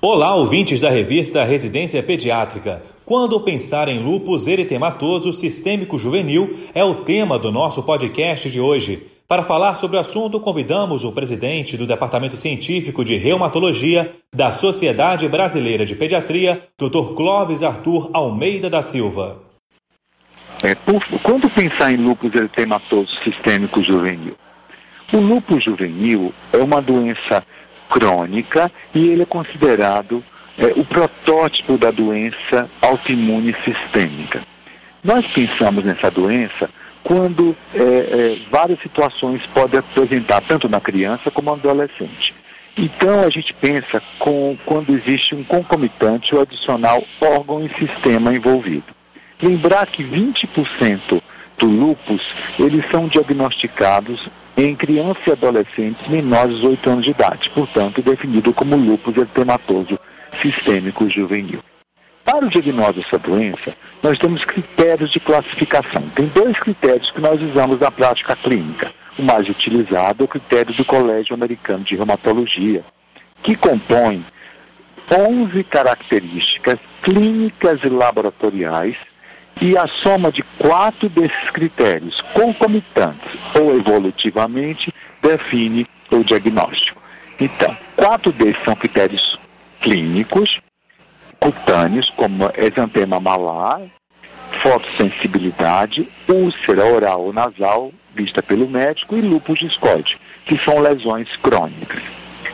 Olá, ouvintes da revista Residência Pediátrica. Quando pensar em lupus eritematoso sistêmico juvenil é o tema do nosso podcast de hoje. Para falar sobre o assunto, convidamos o presidente do Departamento Científico de Reumatologia da Sociedade Brasileira de Pediatria, Dr. Clóvis Arthur Almeida da Silva. É, por, quando pensar em lupus eritematoso sistêmico juvenil? O lupus juvenil é uma doença crônica e ele é considerado é, o protótipo da doença autoimune sistêmica. Nós pensamos nessa doença quando é, é, várias situações podem apresentar, tanto na criança como no adolescente. Então a gente pensa com, quando existe um concomitante ou adicional órgão e sistema envolvido. Lembrar que 20% do lupus, eles são diagnosticados em crianças e adolescentes menores de 8 anos de idade, portanto, definido como lúpus eritematoso sistêmico juvenil. Para o diagnóstico dessa doença, nós temos critérios de classificação. Tem dois critérios que nós usamos na prática clínica. O mais utilizado é o critério do Colégio Americano de Reumatologia, que compõe 11 características clínicas e laboratoriais e a soma de quatro desses critérios concomitantes ou evolutivamente define o diagnóstico. Então, quatro desses são critérios clínicos, cutâneos, como exantema malar, fotossensibilidade, úlcera oral ou nasal, vista pelo médico, e lúpus discoide, que são lesões crônicas.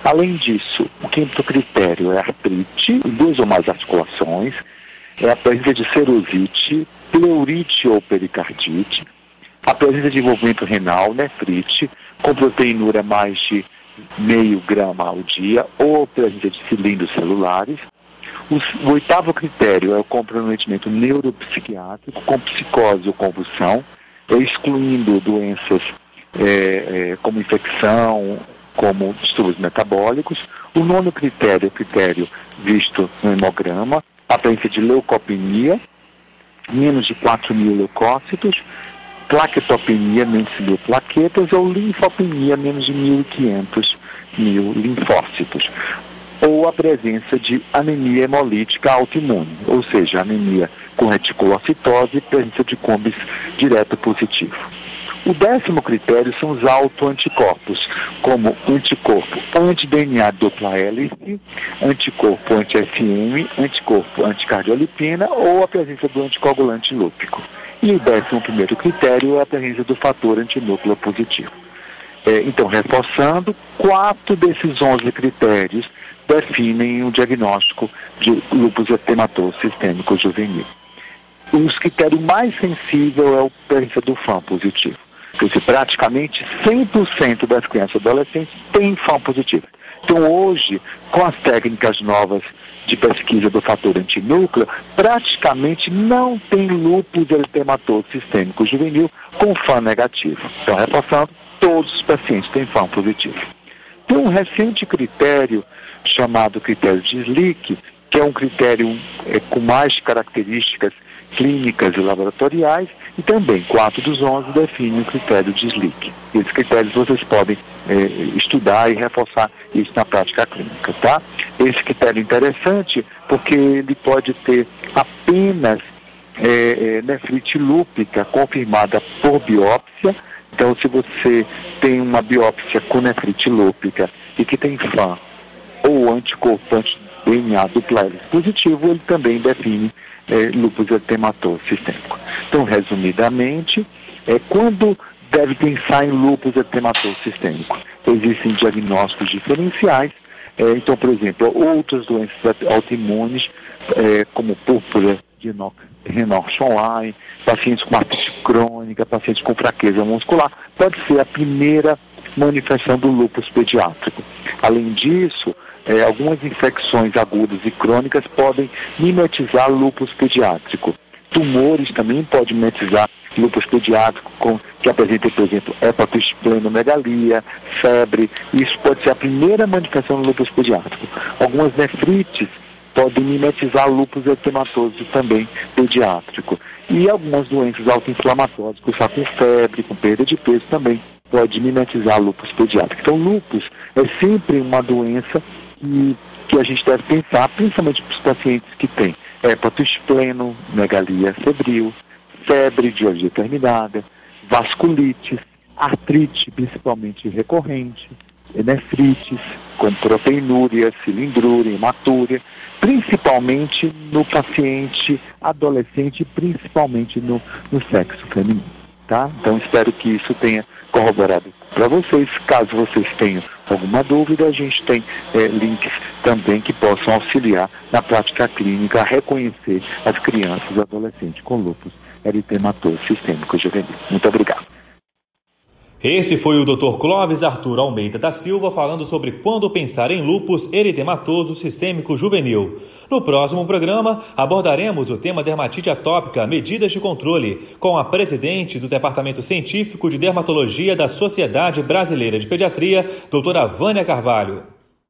Além disso, o quinto critério é artrite duas ou mais articulações, é a presença de serosite, pleurite ou pericardite, a presença de envolvimento renal, nefrite, com proteinúria mais de meio grama ao dia, ou presença de cilindros celulares. O, o oitavo critério é o comprometimento neuropsiquiátrico, com psicose ou convulsão, excluindo doenças é, é, como infecção, como distúrbios metabólicos. O nono critério é o critério visto no hemograma, a presença de leucopenia, menos de 4 mil leucócitos, plaquetopenia, menos de mil plaquetas, ou linfopenia, menos de 1.500 mil linfócitos. Ou a presença de anemia hemolítica autoimune, ou seja, anemia com reticulocitose e presença de combis direto positivo. O décimo critério são os autoanticorpos, como anticorpo anti-DNA dupla hélice, anticorpo anti-FM, anticorpo anticardiolipina ou a presença do anticoagulante lúpico. E o décimo primeiro critério é a presença do fator antinúcleo positivo. É, então, reforçando, quatro desses onze critérios definem o diagnóstico de lúpus eritematoso sistêmico juvenil. Os critérios mais sensíveis é a presença do FAM positivo. Dizer, praticamente 100% das crianças e adolescentes têm FAM positivo. Então, hoje, com as técnicas novas de pesquisa do fator antinúcleo, praticamente não tem lúpus eritematoso sistêmico juvenil com FAM negativo. Então, reforçando, todos os pacientes têm FAM positivo. Tem um recente critério chamado critério de Slick, que é um critério é, com mais características clínicas e laboratoriais, e também, quatro dos onze definem o critério de SLIC. Esses critérios vocês podem é, estudar e reforçar isso na prática clínica, tá? Esse critério é interessante porque ele pode ter apenas é, é, nefrite lúpica confirmada por biópsia. Então, se você tem uma biópsia com nefrite lúpica e que tem FAM ou anticorpo anti-DNA dupla positivo, ele também define é, lúpus eritematoso sistêmico. Então, resumidamente, é, quando deve pensar em lúpus eritematoso sistêmico? Existem diagnósticos diferenciais. É, então, por exemplo, outras doenças autoimunes, é, como púrpura de Renox online, pacientes com artrite crônica, pacientes com fraqueza muscular, pode ser a primeira manifestação do lúpus pediátrico. Além disso, é, algumas infecções agudas e crônicas podem mimetizar lúpus pediátrico. Tumores também podem mimetizar lúpus pediátrico, com, que apresentem, por exemplo, hepatosplenomegalia, febre. Isso pode ser a primeira manifestação do lúpus pediátrico. Algumas nefrites podem mimetizar lúpus eritematoso também pediátrico. E algumas doenças autoinflamatórias, cursar com febre, com perda de peso também pode mimetizar lúpus pediátrico. Então, lúpus é sempre uma doença que que a gente deve pensar, principalmente para os pacientes que têm hepatospleno, megalia febril, febre de origem determinada, vasculites, artrite, principalmente recorrente, nefrites, com proteinúria, cilindrúria, hematúria, principalmente no paciente adolescente, principalmente no, no sexo feminino. Tá? Então espero que isso tenha corroborado para vocês. Caso vocês tenham alguma dúvida, a gente tem é, links também que possam auxiliar na prática clínica a reconhecer as crianças e adolescentes com lúpus eritematoso sistêmico juvenil. Muito obrigado. Esse foi o Dr. Clóvis Arthur Almeida da Silva falando sobre quando pensar em lupus eritematoso sistêmico juvenil. No próximo programa, abordaremos o tema dermatite atópica, medidas de controle, com a presidente do Departamento Científico de Dermatologia da Sociedade Brasileira de Pediatria, doutora Vânia Carvalho.